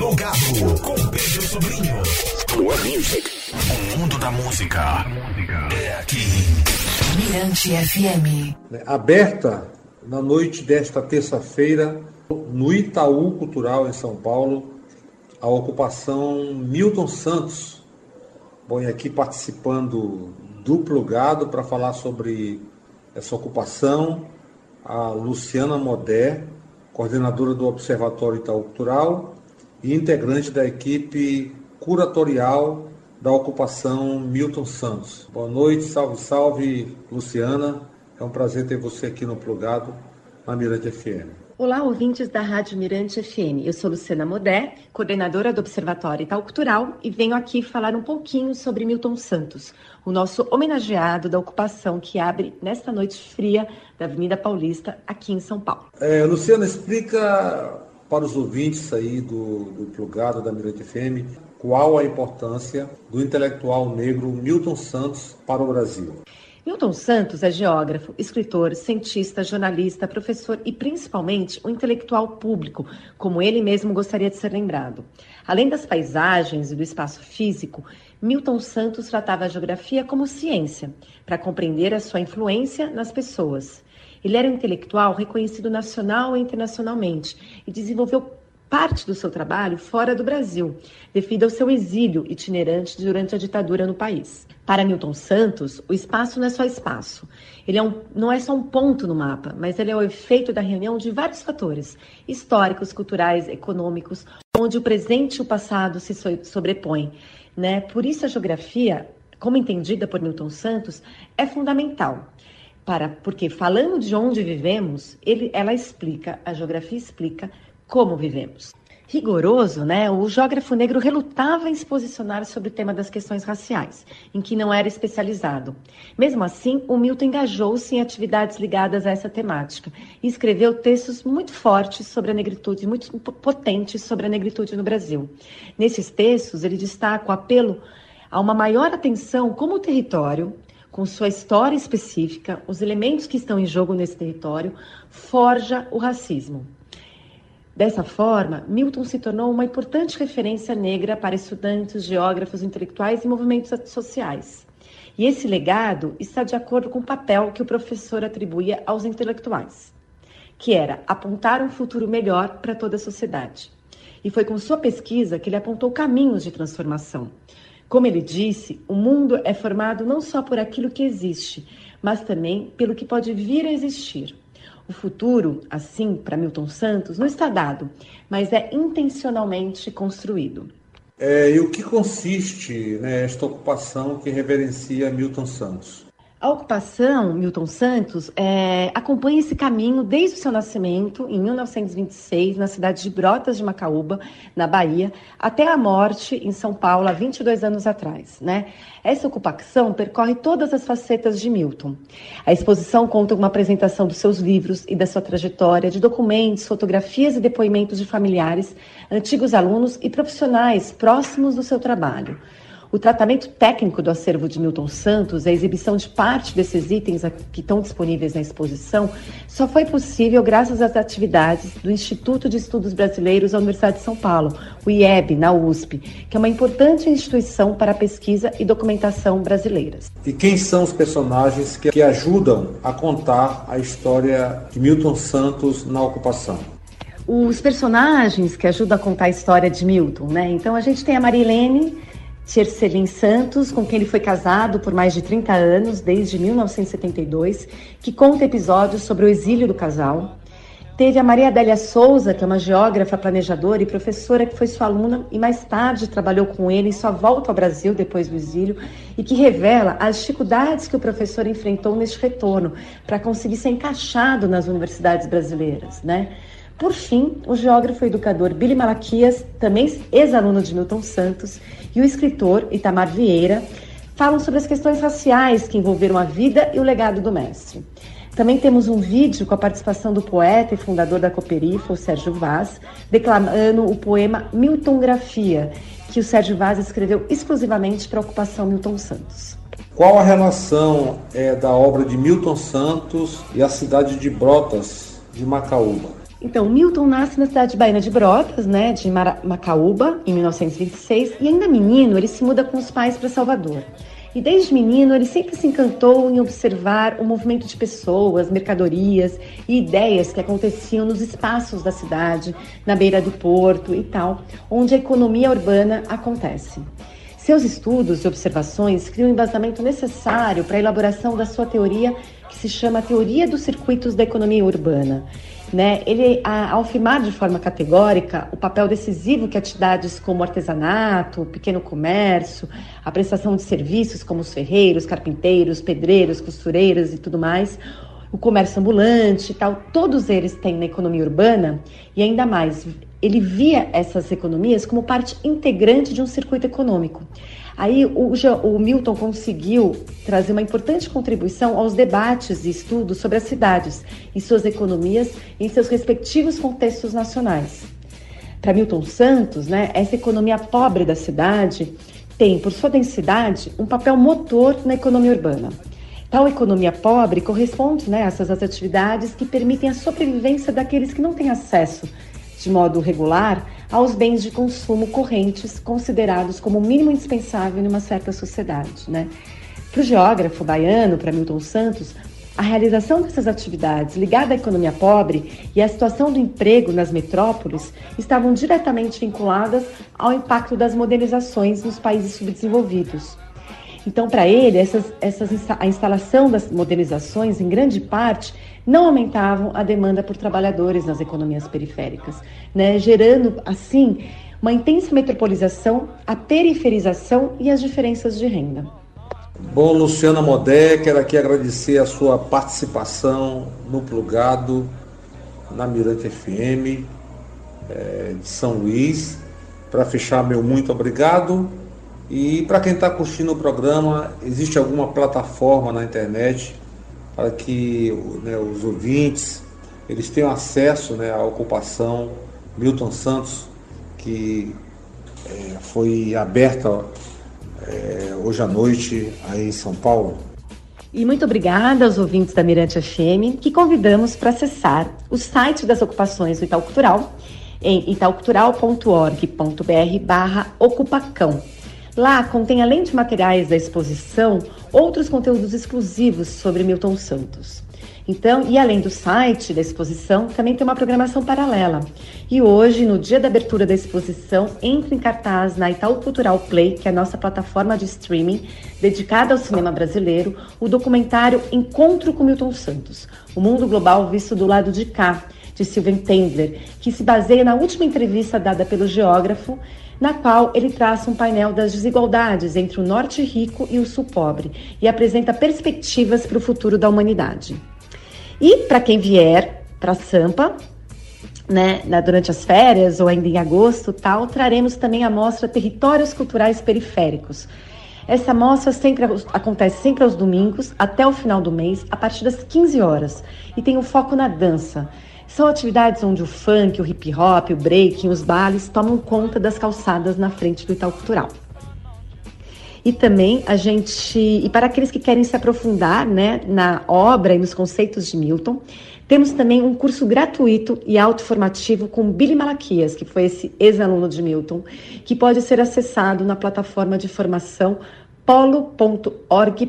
Plugado com Pedro Sobrinho. Plug Music. O mundo da música é aqui. Mirante FM. Aberta na noite desta terça-feira no Itaú Cultural em São Paulo a ocupação Milton Santos. Bom, e aqui participando do Plugado para falar sobre essa ocupação, a Luciana Modé, coordenadora do Observatório Itaú Cultural e integrante da equipe curatorial da ocupação Milton Santos. Boa noite, salve, salve, Luciana. É um prazer ter você aqui no Plugado, na Mirante FM. Olá, ouvintes da Rádio Mirante FM. Eu sou Luciana Modé, coordenadora do Observatório Itaú Cultural, e venho aqui falar um pouquinho sobre Milton Santos, o nosso homenageado da ocupação que abre nesta noite fria da Avenida Paulista, aqui em São Paulo. É, Luciana, explica para os ouvintes aí do, do plugado da Mirante FM qual a importância do intelectual negro Milton Santos para o Brasil. Milton Santos é geógrafo, escritor, cientista, jornalista, professor e principalmente um intelectual público, como ele mesmo gostaria de ser lembrado. Além das paisagens e do espaço físico, Milton Santos tratava a geografia como ciência, para compreender a sua influência nas pessoas. Ele era um intelectual reconhecido nacional e internacionalmente e desenvolveu parte do seu trabalho fora do Brasil, devido ao seu exílio itinerante durante a ditadura no país. Para Milton Santos, o espaço não é só espaço. Ele é um, não é só um ponto no mapa, mas ele é o efeito da reunião de vários fatores históricos, culturais, econômicos, onde o presente e o passado se sobrepõem. Né? Por isso, a geografia, como entendida por Milton Santos, é fundamental. Para, porque falando de onde vivemos, ele, ela explica, a geografia explica como vivemos. Rigoroso, né? O geógrafo negro relutava em se posicionar sobre o tema das questões raciais, em que não era especializado. Mesmo assim, o Milton engajou-se em atividades ligadas a essa temática e escreveu textos muito fortes sobre a negritude, muito potentes sobre a negritude no Brasil. Nesses textos, ele destaca o apelo a uma maior atenção como território, com sua história específica, os elementos que estão em jogo nesse território, forja o racismo. Dessa forma, Milton se tornou uma importante referência negra para estudantes, geógrafos, intelectuais e movimentos sociais. E esse legado está de acordo com o papel que o professor atribuía aos intelectuais, que era apontar um futuro melhor para toda a sociedade. E foi com sua pesquisa que ele apontou caminhos de transformação. Como ele disse, o mundo é formado não só por aquilo que existe, mas também pelo que pode vir a existir. O futuro, assim, para Milton Santos, não está dado, mas é intencionalmente construído. É, e o que consiste né, esta ocupação que reverencia Milton Santos? A ocupação, Milton Santos, é, acompanha esse caminho desde o seu nascimento, em 1926, na cidade de Brotas de Macaúba, na Bahia, até a morte em São Paulo, há 22 anos atrás. Né? Essa ocupação percorre todas as facetas de Milton. A exposição conta com uma apresentação dos seus livros e da sua trajetória, de documentos, fotografias e depoimentos de familiares, antigos alunos e profissionais próximos do seu trabalho. O tratamento técnico do acervo de Milton Santos, a exibição de parte desses itens que estão disponíveis na exposição, só foi possível graças às atividades do Instituto de Estudos Brasileiros da Universidade de São Paulo, o IEB, na USP, que é uma importante instituição para a pesquisa e documentação brasileiras. E quem são os personagens que, que ajudam a contar a história de Milton Santos na ocupação? Os personagens que ajudam a contar a história de Milton, né? Então a gente tem a Marilene, Tiercelin Santos, com quem ele foi casado por mais de 30 anos, desde 1972, que conta episódios sobre o exílio do casal. Teve a Maria Adélia Souza, que é uma geógrafa, planejadora e professora que foi sua aluna e mais tarde trabalhou com ele em sua volta ao Brasil depois do exílio e que revela as dificuldades que o professor enfrentou neste retorno para conseguir ser encaixado nas universidades brasileiras, né? Por fim, o geógrafo e educador Billy Malaquias, também ex-aluno de Milton Santos, e o escritor Itamar Vieira falam sobre as questões raciais que envolveram a vida e o legado do mestre. Também temos um vídeo com a participação do poeta e fundador da Cooperifa, o Sérgio Vaz, declamando o poema Miltongrafia, que o Sérgio Vaz escreveu exclusivamente para a ocupação Milton Santos. Qual a relação é, da obra de Milton Santos e a cidade de Brotas, de Macaúba? Então, Milton nasce na cidade baiana de Brotas, né, de Macaúba, em 1926, e ainda menino, ele se muda com os pais para Salvador. E desde menino, ele sempre se encantou em observar o movimento de pessoas, mercadorias e ideias que aconteciam nos espaços da cidade, na beira do porto e tal, onde a economia urbana acontece. Seus estudos e observações criam o embasamento necessário para a elaboração da sua teoria, que se chama Teoria dos Circuitos da Economia Urbana. Né? Ele, ao afirmar de forma categórica o papel decisivo que atividades como artesanato, pequeno comércio, a prestação de serviços como os ferreiros, carpinteiros, pedreiros, costureiras e tudo mais, o comércio ambulante tal, todos eles têm na economia urbana e ainda mais ele via essas economias como parte integrante de um circuito econômico. Aí o, o, Milton conseguiu trazer uma importante contribuição aos debates e estudos sobre as cidades e suas economias em seus respectivos contextos nacionais. Para Milton Santos, né, essa economia pobre da cidade tem, por sua densidade, um papel motor na economia urbana. Tal economia pobre corresponde né, a essas atividades que permitem a sobrevivência daqueles que não têm acesso de modo regular aos bens de consumo correntes considerados como o mínimo indispensável em uma certa sociedade. Né? Para o geógrafo baiano, para Milton Santos, a realização dessas atividades ligada à economia pobre e à situação do emprego nas metrópoles estavam diretamente vinculadas ao impacto das modernizações nos países subdesenvolvidos. Então, para ele, essas, essas, a instalação das modernizações, em grande parte, não aumentavam a demanda por trabalhadores nas economias periféricas, né, gerando, assim, uma intensa metropolização, a periferização e as diferenças de renda. Bom, Luciana Modé, quero aqui agradecer a sua participação no Plugado, na Mirante FM é, de São Luís. Para fechar, meu muito obrigado. E para quem está curtindo o programa, existe alguma plataforma na internet para que né, os ouvintes eles tenham acesso né, à ocupação Milton Santos, que é, foi aberta é, hoje à noite aí em São Paulo. E muito obrigada aos ouvintes da Mirante FM, que convidamos para acessar o site das ocupações do Itaú Cultural em itaucultural.org.br barra ocupacão Lá contém, além de materiais da exposição, outros conteúdos exclusivos sobre Milton Santos. Então, e além do site da exposição, também tem uma programação paralela. E hoje, no dia da abertura da exposição, entra em cartaz na Itaú Cultural Play, que é a nossa plataforma de streaming dedicada ao cinema brasileiro, o documentário Encontro com Milton Santos, o mundo global visto do lado de cá, de Sylvain Tendler, que se baseia na última entrevista dada pelo geógrafo na qual ele traça um painel das desigualdades entre o norte rico e o sul pobre e apresenta perspectivas para o futuro da humanidade. E para quem vier para Sampa, né, durante as férias ou ainda em agosto, tal, traremos também a mostra Territórios Culturais Periféricos. Essa mostra sempre acontece sempre aos domingos, até o final do mês, a partir das 15 horas, e tem o um foco na dança. São atividades onde o funk, o hip hop, o breaking, os bailes tomam conta das calçadas na frente do Itaú Cultural. E também a gente, e para aqueles que querem se aprofundar né, na obra e nos conceitos de Milton, temos também um curso gratuito e autoformativo com Billy Malaquias, que foi esse ex-aluno de Milton, que pode ser acessado na plataforma de formação polo.org.br,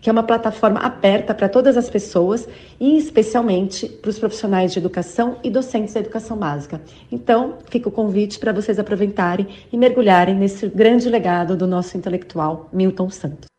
que é uma plataforma aberta para todas as pessoas e especialmente para os profissionais de educação e docentes da educação básica. Então, fica o convite para vocês aproveitarem e mergulharem nesse grande legado do nosso intelectual Milton Santos.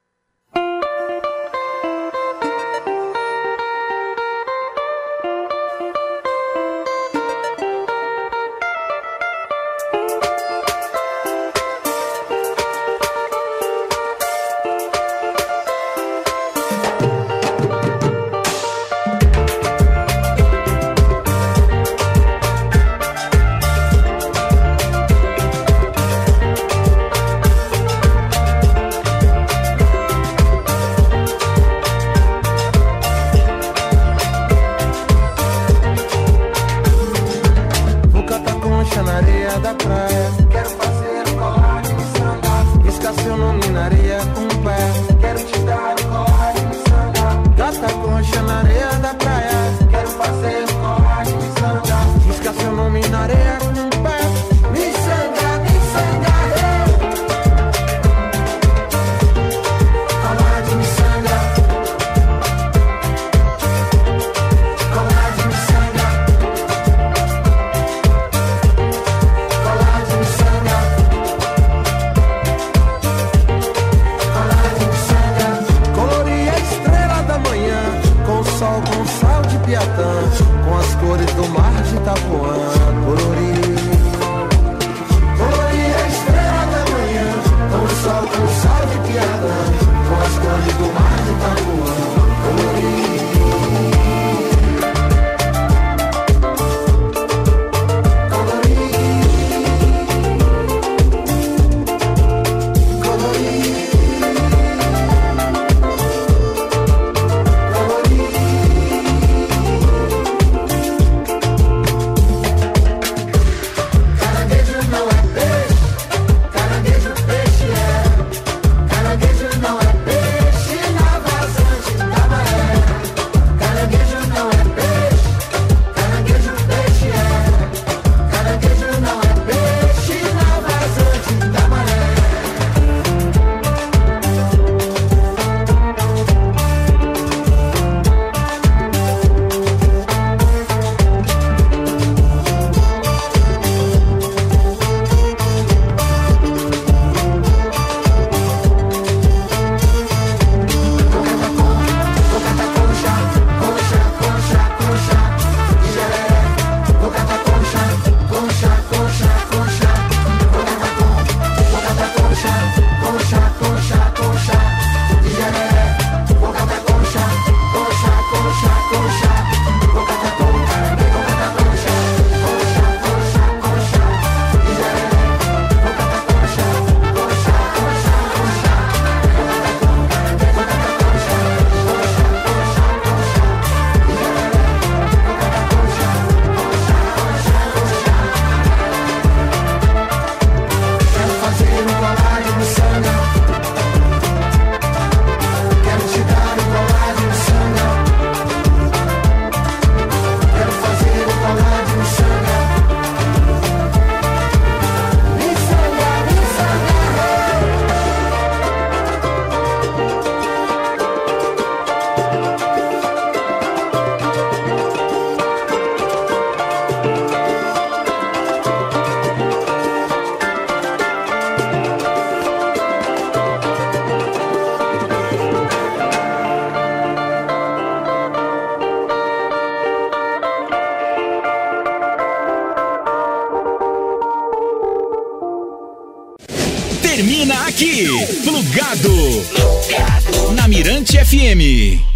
FM.